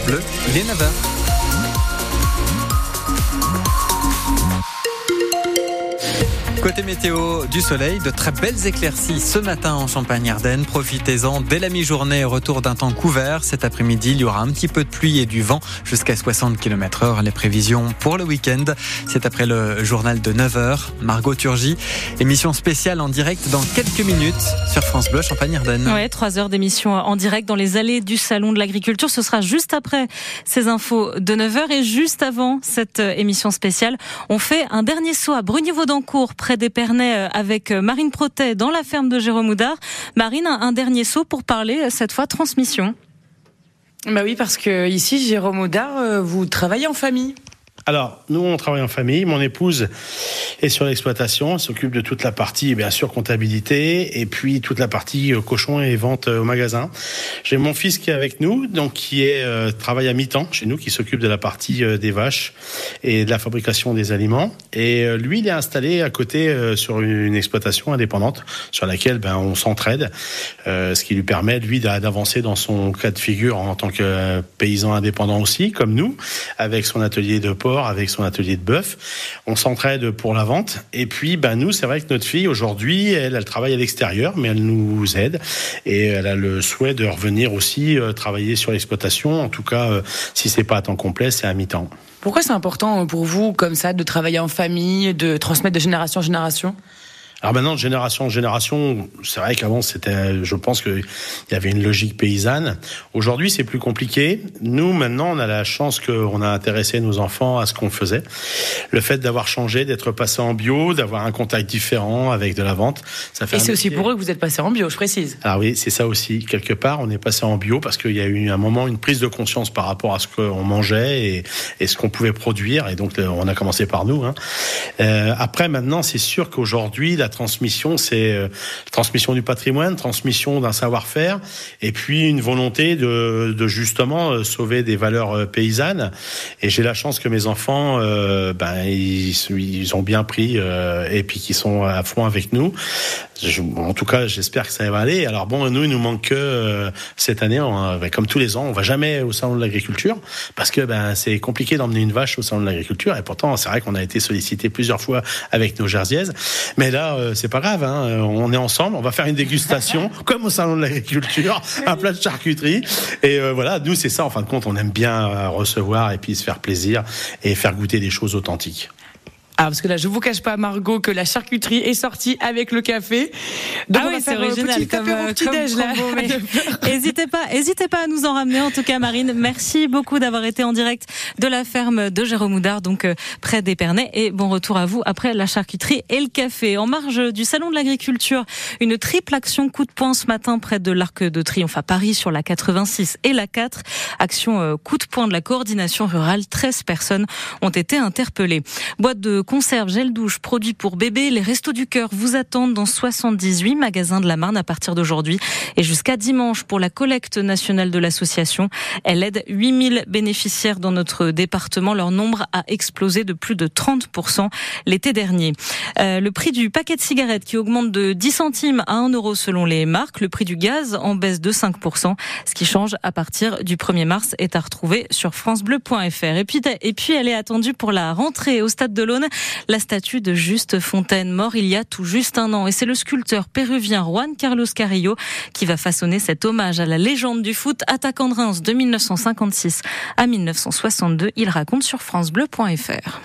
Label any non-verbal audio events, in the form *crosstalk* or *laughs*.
Bleu, il est 9h. Côté météo, du soleil, de très belles éclaircies ce matin en Champagne-Ardenne. Profitez-en dès la mi-journée, retour d'un temps couvert. Cet après-midi, il y aura un petit peu de pluie et du vent jusqu'à 60 km heure. Les prévisions pour le week-end, c'est après le journal de 9h. Margot Turgy, émission spéciale en direct dans quelques minutes sur France Bleu Champagne-Ardenne. Ouais, 3 heures d'émission en direct dans les allées du Salon de l'Agriculture. Ce sera juste après ces infos de 9h et juste avant cette émission spéciale. On fait un dernier saut à Brunier-Vaudancourt, près d'Épernay euh, avec euh, Marine Protet dans la ferme de Jérôme Houdard. Marine, un dernier saut pour parler euh, cette fois transmission. Bah oui, parce que ici, Jérôme Houdard, vous travaillez en famille. Alors, nous, on travaille en famille. Mon épouse est sur l'exploitation, s'occupe de toute la partie, bien sûr, comptabilité, et puis toute la partie euh, cochon et vente euh, au magasin. J'ai mon fils qui est avec nous, donc qui est euh, travaille à mi-temps chez nous, qui s'occupe de la partie des vaches et de la fabrication des aliments. Et lui, il est installé à côté sur une exploitation indépendante sur laquelle ben, on s'entraide, ce qui lui permet, lui, d'avancer dans son cas de figure en tant que paysan indépendant aussi, comme nous, avec son atelier de porc avec son atelier de bœuf. On s'entraide pour la vente. Et puis, ben, nous, c'est vrai que notre fille, aujourd'hui, elle, travaille à l'extérieur, mais elle nous aide. Et elle a le souhait de revenir aussi euh, travailler sur l'exploitation. En tout cas, euh, si c'est pas à temps complet, c'est à mi-temps. Pourquoi c'est important pour vous, comme ça, de travailler en famille, de transmettre de génération en génération? Alors maintenant, de génération en génération, c'est vrai qu'avant, c'était, je pense qu'il y avait une logique paysanne. Aujourd'hui, c'est plus compliqué. Nous, maintenant, on a la chance qu'on a intéressé nos enfants à ce qu'on faisait. Le fait d'avoir changé, d'être passé en bio, d'avoir un contact différent avec de la vente, ça fait. Et c'est aussi pour eux que vous êtes passé en bio, je précise. Alors oui, c'est ça aussi. Quelque part, on est passé en bio parce qu'il y a eu un moment une prise de conscience par rapport à ce qu'on mangeait et, et ce qu'on pouvait produire. Et donc, on a commencé par nous. Hein. Euh, après, maintenant, c'est sûr qu'aujourd'hui, la transmission, c'est euh, transmission du patrimoine, transmission d'un savoir-faire, et puis une volonté de, justement euh, sauver des valeurs euh, paysannes. Et j'ai la chance que mes enfants, ben ils, ils, ont bien pris et puis qu'ils sont à fond avec nous. en tout cas, j'espère que ça va aller. Alors bon, nous, il nous manque que cette année, ben, comme tous les ans, on va jamais au salon de l'agriculture parce que ben c'est compliqué d'emmener une vache au salon de l'agriculture. Et pourtant, c'est vrai qu'on a été sollicité plusieurs fois avec nos jersiaises. Mais là, euh, c'est pas grave, hein. Euh, on est ensemble, on va faire une dégustation, *laughs* comme au salon de l'agriculture, un plat de charcuterie. Et euh, voilà, nous c'est ça, en fin de compte, on aime bien recevoir et puis se faire plaisir et faire goûter des choses authentiques. Ah, parce que là, je vous cache pas, Margot, que la charcuterie est sortie avec le café. Donc ah oui, c'est original comme, petit déj, là. *laughs* N'hésitez pas, hésitez pas à nous en ramener. En tout cas, Marine, merci beaucoup d'avoir été en direct de la ferme de Jérôme Houdard, donc euh, près d'Épernay. Et bon retour à vous après la charcuterie et le café. En marge du salon de l'agriculture, une triple action coup de poing ce matin près de l'Arc de Triomphe à Paris sur la 86 et la 4. Action euh, coup de poing de la coordination rurale. 13 personnes ont été interpellées. Boîte de conserve, gel douche, produits pour bébés. Les Restos du Cœur vous attendent dans 78 magasins de la Marne à partir d'aujourd'hui et jusqu'à dimanche pour la collecte nationale de l'association. Elle aide 8000 bénéficiaires dans notre département. Leur nombre a explosé de plus de 30% l'été dernier. Euh, le prix du paquet de cigarettes qui augmente de 10 centimes à 1 euro selon les marques. Le prix du gaz en baisse de 5%. Ce qui change à partir du 1er mars est à retrouver sur francebleu.fr. Et puis, et puis elle est attendue pour la rentrée au Stade de l'Aune la statue de Juste Fontaine, mort il y a tout juste un an. Et c'est le sculpteur péruvien Juan Carlos Carrillo qui va façonner cet hommage à la légende du foot, attaquant de Reims de 1956 à 1962. Il raconte sur francebleu.fr.